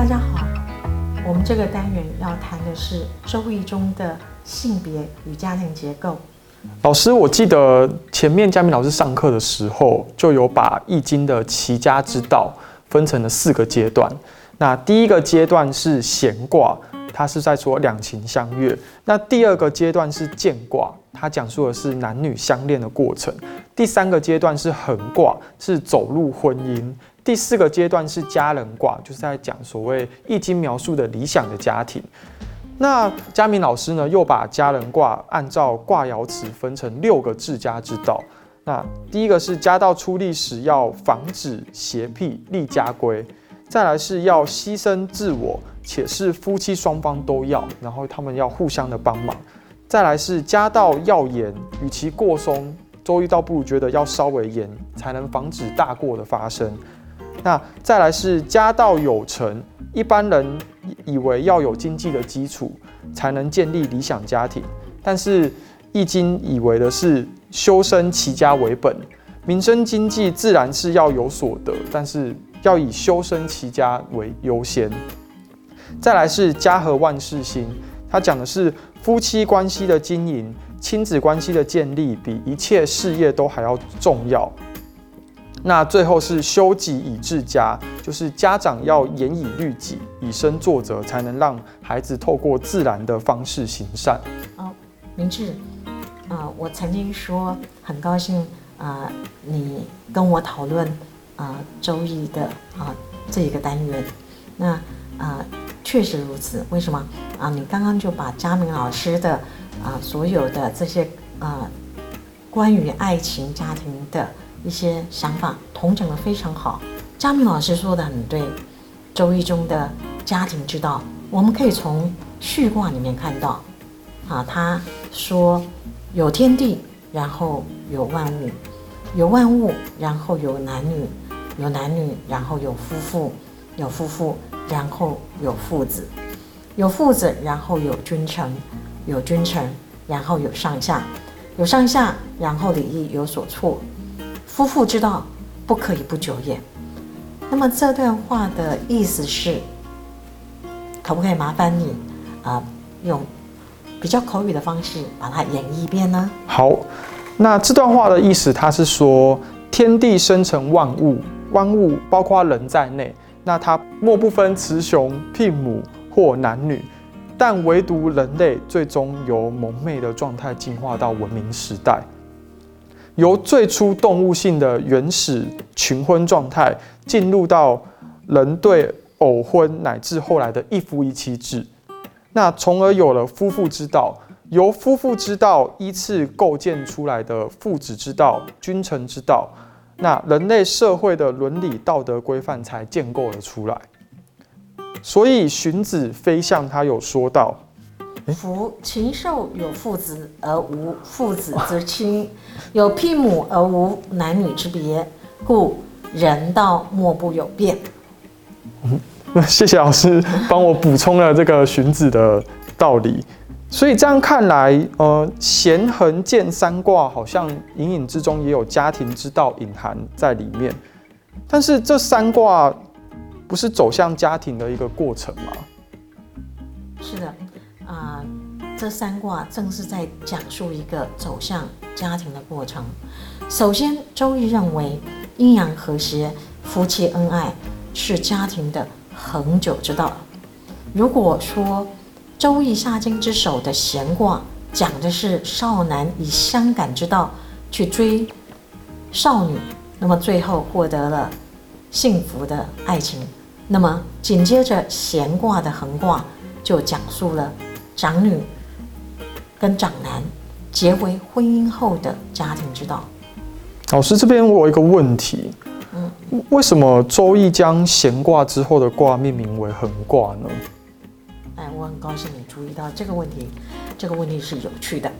大家好，我们这个单元要谈的是《周易》中的性别与家庭结构。老师，我记得前面嘉明老师上课的时候，就有把《易经》的齐家之道分成了四个阶段。那第一个阶段是闲卦，它是在说两情相悦；那第二个阶段是健卦，它讲述的是男女相恋的过程；第三个阶段是横卦，是走入婚姻。第四个阶段是家人卦，就是在讲所谓易经描述的理想的家庭。那嘉明老师呢，又把家人卦按照卦爻辞分成六个治家之道。那第一个是家道出力时要防止邪僻立家规，再来是要牺牲自我，且是夫妻双方都要，然后他们要互相的帮忙。再来是家道要严，与其过松，周易倒不如觉得要稍微严，才能防止大过的发生。那再来是家道有成，一般人以为要有经济的基础才能建立理想家庭，但是易经以为的是修身齐家为本，民生经济自然是要有所得，但是要以修身齐家为优先。再来是家和万事兴，它讲的是夫妻关系的经营、亲子关系的建立，比一切事业都还要重要。那最后是修己以治家，就是家长要严以律己，以身作则，才能让孩子透过自然的方式行善。哦，明智，啊，我曾经说很高兴啊，你跟我讨论啊《周易》的啊这一个单元，那啊确实如此。为什么啊？你刚刚就把佳明老师的啊所有的这些啊关于爱情家庭的。一些想法同整的非常好，佳明老师说的很对，《周易》中的家庭之道，我们可以从序卦里面看到，啊，他说有天地，然后有万物，有万物，然后有男女，有男女，然后有夫妇，有夫妇，然后有父子，有父子，然后有君臣，有君臣，然后有上下，有上下，然后礼义有所处。夫妇之道，不可以不久也。那么这段话的意思是，可不可以麻烦你啊，用比较口语的方式把它演绎一遍呢？好，那这段话的意思，它是说天地生成万物，万物包括人在内，那它莫不分雌雄聘母或男女，但唯独人类最终由蒙昧的状态进化到文明时代。由最初动物性的原始群婚状态，进入到人对偶婚，乃至后来的一夫一妻制，那从而有了夫妇之道。由夫妇之道依次构建出来的父子之道、君臣之道，那人类社会的伦理道德规范才建构了出来。所以荀子《非相》他有说到。夫禽兽有父子而无父子之亲，有聘母而无男女之别，故人道莫不有变。嗯，谢谢老师帮我补充了这个荀子的道理。所以这样看来，呃，咸恒见三卦好像隐隐之中也有家庭之道隐含在里面。但是这三卦不是走向家庭的一个过程吗？是的。啊，这三卦正是在讲述一个走向家庭的过程。首先，周易认为阴阳和谐、夫妻恩爱是家庭的恒久之道。如果说周易下经之首的闲卦讲的是少男以相感之道去追少女，那么最后获得了幸福的爱情，那么紧接着闲卦的横卦就讲述了。长女跟长男结为婚姻后的家庭之道。老师这边我有一个问题，嗯，为什么周易将闲卦之后的卦命名为横卦呢？哎，我很高兴你注意到这个问题，这个问题是有趣的。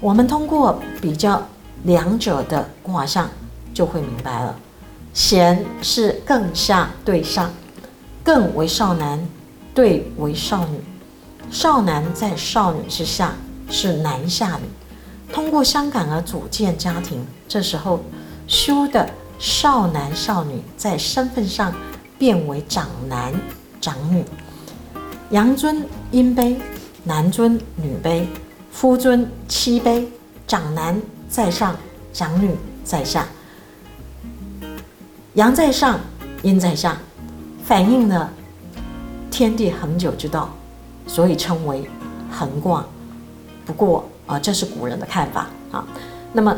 我们通过比较两者的卦象，就会明白了。闲是更下对上，更为少男对为少女。少男在少女之下是男下女，通过相感而组建家庭。这时候修的少男少女在身份上变为长男长女。阳尊阴卑，男尊女卑，夫尊妻卑，长男在上，长女在下。阳在上，阴在下，反映了天地恒久之道，所以称为横卦。不过啊，这是古人的看法啊。那么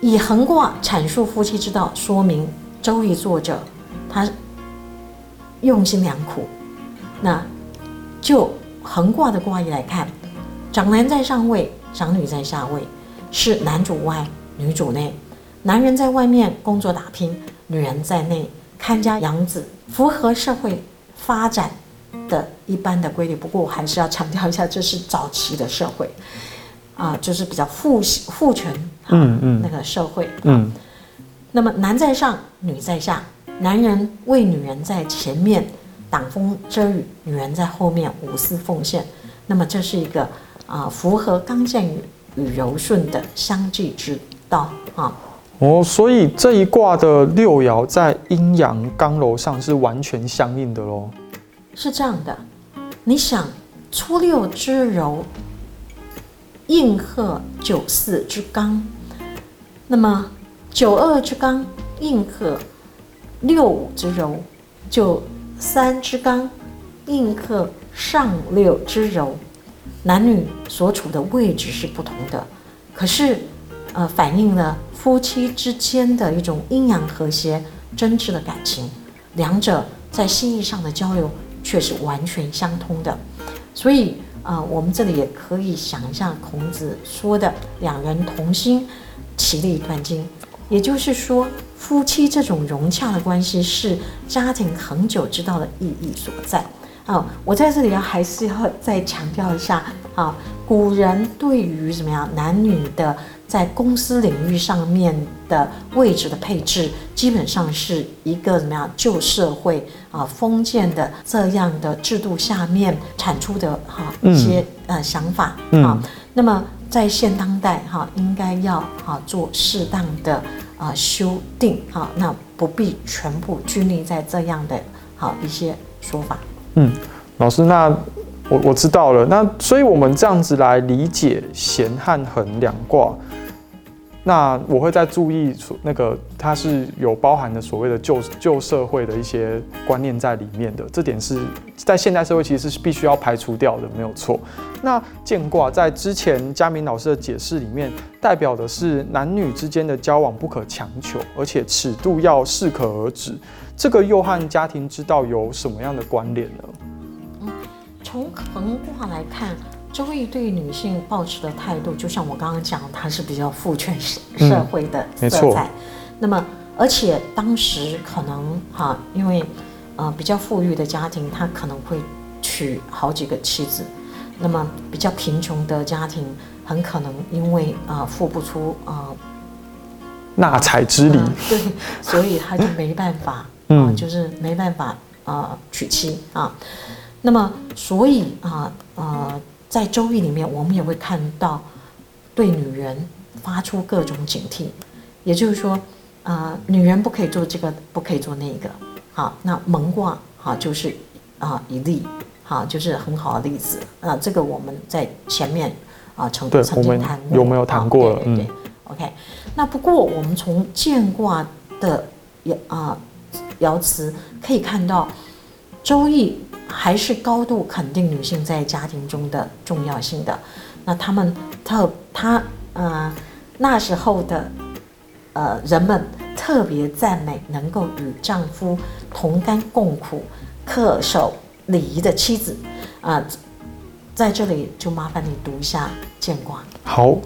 以横卦阐述夫妻之道，说明《周易》作者他用心良苦。那就横卦的卦意来看，长男在上位，长女在下位，是男主外，女主内。男人在外面工作打拼。女人在内看家养子，符合社会发展的一般的规律。不过我还是要强调一下，这是早期的社会，啊，就是比较父父权，嗯嗯，那个社会，嗯。那么男在上，女在下，男人为女人在前面挡风遮雨，女人在后面无私奉献。那么这是一个啊，符合刚健与柔顺的相济之道啊。哦，所以这一卦的六爻在阴阳刚柔上是完全相应的喽。是这样的，你想初六之柔应和九四之刚，那么九二之刚应和六五之柔，九三之刚应和上六之柔，男女所处的位置是不同的，可是呃反映了。夫妻之间的一种阴阳和谐、真挚的感情，两者在心意上的交流却是完全相通的。所以啊，我们这里也可以想一下孔子说的“两人同心，其利断金”，也就是说，夫妻这种融洽的关系是家庭恒久之道的意义所在。啊，我在这里要还是要再强调一下啊，古人对于什么样男女的。在公司领域上面的位置的配置，基本上是一个怎么样旧社会啊封建的这样的制度下面产出的哈一些呃想法啊。那么在现当代哈，应该要啊做适当的啊修订哈，那不必全部拘泥在这样的好一些说法。嗯，老师那。我我知道了，那所以我们这样子来理解弦和恒两卦，那我会再注意那个它是有包含的所谓的旧旧社会的一些观念在里面的，这点是在现代社会其实是必须要排除掉的，没有错。那见卦在之前佳明老师的解释里面，代表的是男女之间的交往不可强求，而且尺度要适可而止，这个又和家庭之道有什么样的关联呢？从横卦来看，周易对女性抱持的态度，就像我刚刚讲，它是比较父权社会的色彩。那么，而且当时可能哈，因为呃比较富裕的家庭，他可能会娶好几个妻子。那么比较贫穷的家庭，很可能因为啊付不出啊纳采之礼，对，所以他就没办法啊，就是没办法啊娶妻啊。那么，所以啊，呃，在《周易》里面，我们也会看到对女人发出各种警惕，也就是说，啊，女人不可以做这个，不可以做那个。好，那蒙卦好就是啊一例，好就是很好的例子。啊，这个我们在前面啊曾曾经谈过，有没有谈过？对对。OK，那不过我们从见卦的爻啊爻辞可以看到，《周易》。还是高度肯定女性在家庭中的重要性的。那他们特他呃那时候的呃人们特别赞美能够与丈夫同甘共苦、恪守礼仪的妻子啊。在这里就麻烦你读一下见卦。好，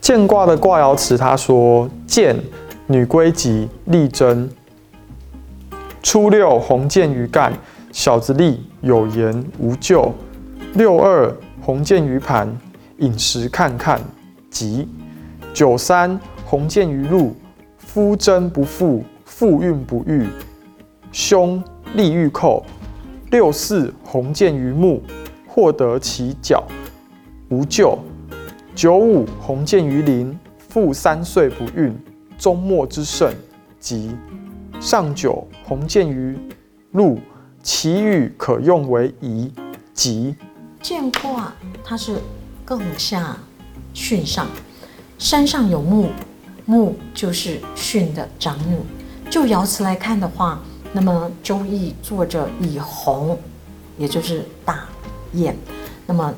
见卦的卦爻辞他说：见女归吉，力争。初六鸿渐于干。小子立有言无咎。六二鸿渐于盘，饮食看看吉。九三鸿渐于禄，夫贞不富，妇运不育，凶利欲寇。六四鸿渐于木，获得其角，无咎。九五鸿渐于林，父三岁不孕，终末之盛吉。上九鸿渐于禄。其语可用为宜吉。见卦它是更下巽上，山上有木，木就是巽的长女。就爻辞来看的话，那么周易作者以鸿，也就是大雁，那么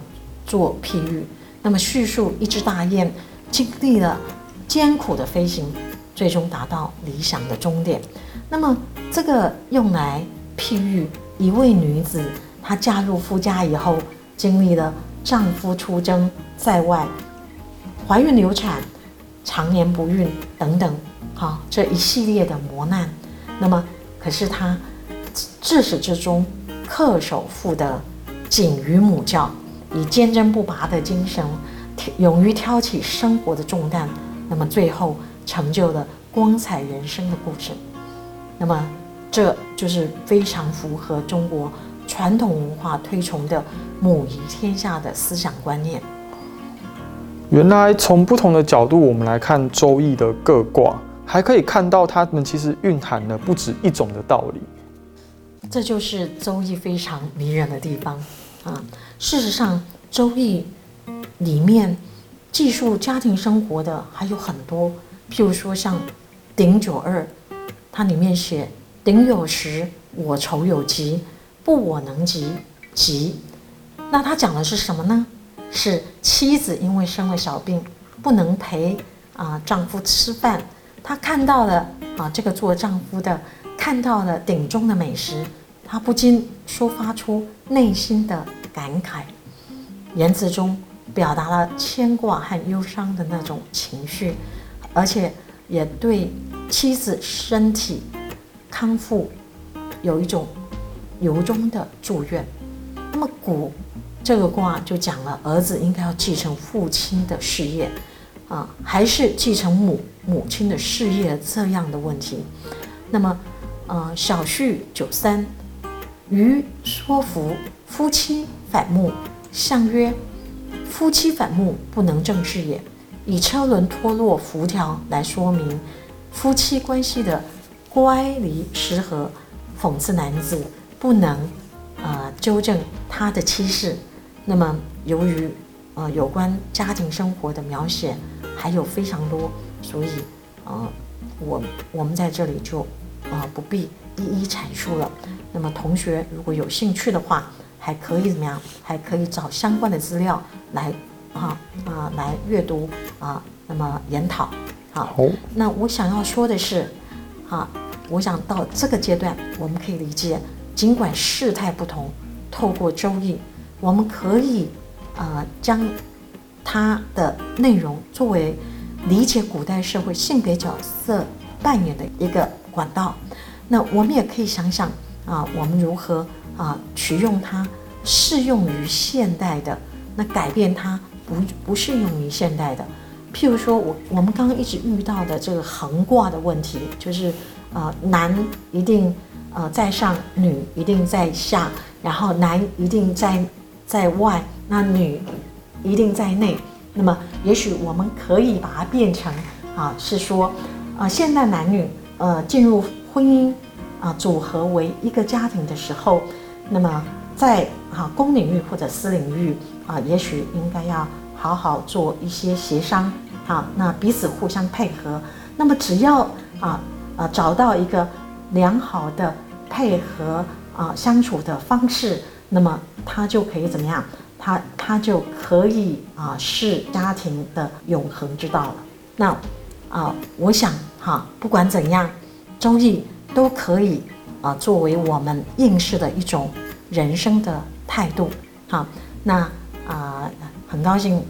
做譬喻，那么叙述一只大雁经历了艰苦的飞行，最终达到理想的终点。那么这个用来譬喻一位女子，她嫁入夫家以后，经历了丈夫出征在外，怀孕流产，常年不孕等等，好这一系列的磨难。那么可是她至始至终恪守妇德，谨于母教，以坚贞不拔的精神，勇于挑起生活的重担，那么最后成就了光彩人生的故事。那么，这就是非常符合中国传统文化推崇的“母仪天下”的思想观念。原来从不同的角度，我们来看《周易》的各卦，还可以看到它们其实蕴含了不止一种的道理。这就是《周易》非常迷人的地方啊！事实上，《周易》里面记述家庭生活的还有很多，譬如说像鼎九二。它里面写：“鼎有时，我愁有急，不我能及，疾。”那他讲的是什么呢？是妻子因为生了小病，不能陪啊丈夫吃饭。她看到了啊这个做丈夫的看到了鼎中的美食，她不禁抒发出内心的感慨，言辞中表达了牵挂和忧伤的那种情绪，而且也对。妻子身体康复，有一种由衷的祝愿。那么古这个卦就讲了，儿子应该要继承父亲的事业，啊，还是继承母母亲的事业这样的问题。那么，呃，小序九三，于说服夫妻反目，相曰：夫妻反目，不能正事也。以车轮脱落辐条来说明。夫妻关系的乖离失和，讽刺男子不能呃纠正他的妻室。那么由于呃有关家庭生活的描写还有非常多，所以呃我我们在这里就呃不必一一阐述了。那么同学如果有兴趣的话，还可以怎么样？还可以找相关的资料来啊啊来阅读啊，那么研讨。好，那我想要说的是，啊，我想到这个阶段，我们可以理解，尽管事态不同，透过周易，我们可以，呃，将它的内容作为理解古代社会性别角色扮演的一个管道。那我们也可以想想，啊，我们如何啊取用它，适用于现代的，那改变它不不适用于现代的。譬如说，我我们刚刚一直遇到的这个横卦的问题，就是呃，男一定呃在上，女一定在下，然后男一定在在外，那女一定在内。那么，也许我们可以把它变成啊，是说啊，现代男女呃进入婚姻啊组合为一个家庭的时候，那么在啊公领域或者私领域啊，也许应该要好好做一些协商。好，那彼此互相配合，那么只要啊啊找到一个良好的配合啊相处的方式，那么他就可以怎么样？他他就可以啊是家庭的永恒之道了。那啊，我想哈，不管怎样，周易都可以啊作为我们应试的一种人生的态度。好，那啊很高兴。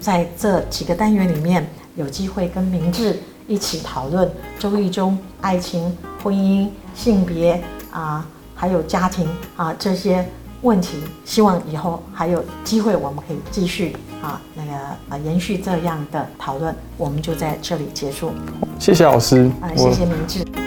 在这几个单元里面，有机会跟明智一起讨论周易中爱情、婚姻、性别啊，还有家庭啊这些问题。希望以后还有机会，我们可以继续啊那个啊延续这样的讨论。我们就在这里结束。谢谢老师啊，谢谢明智。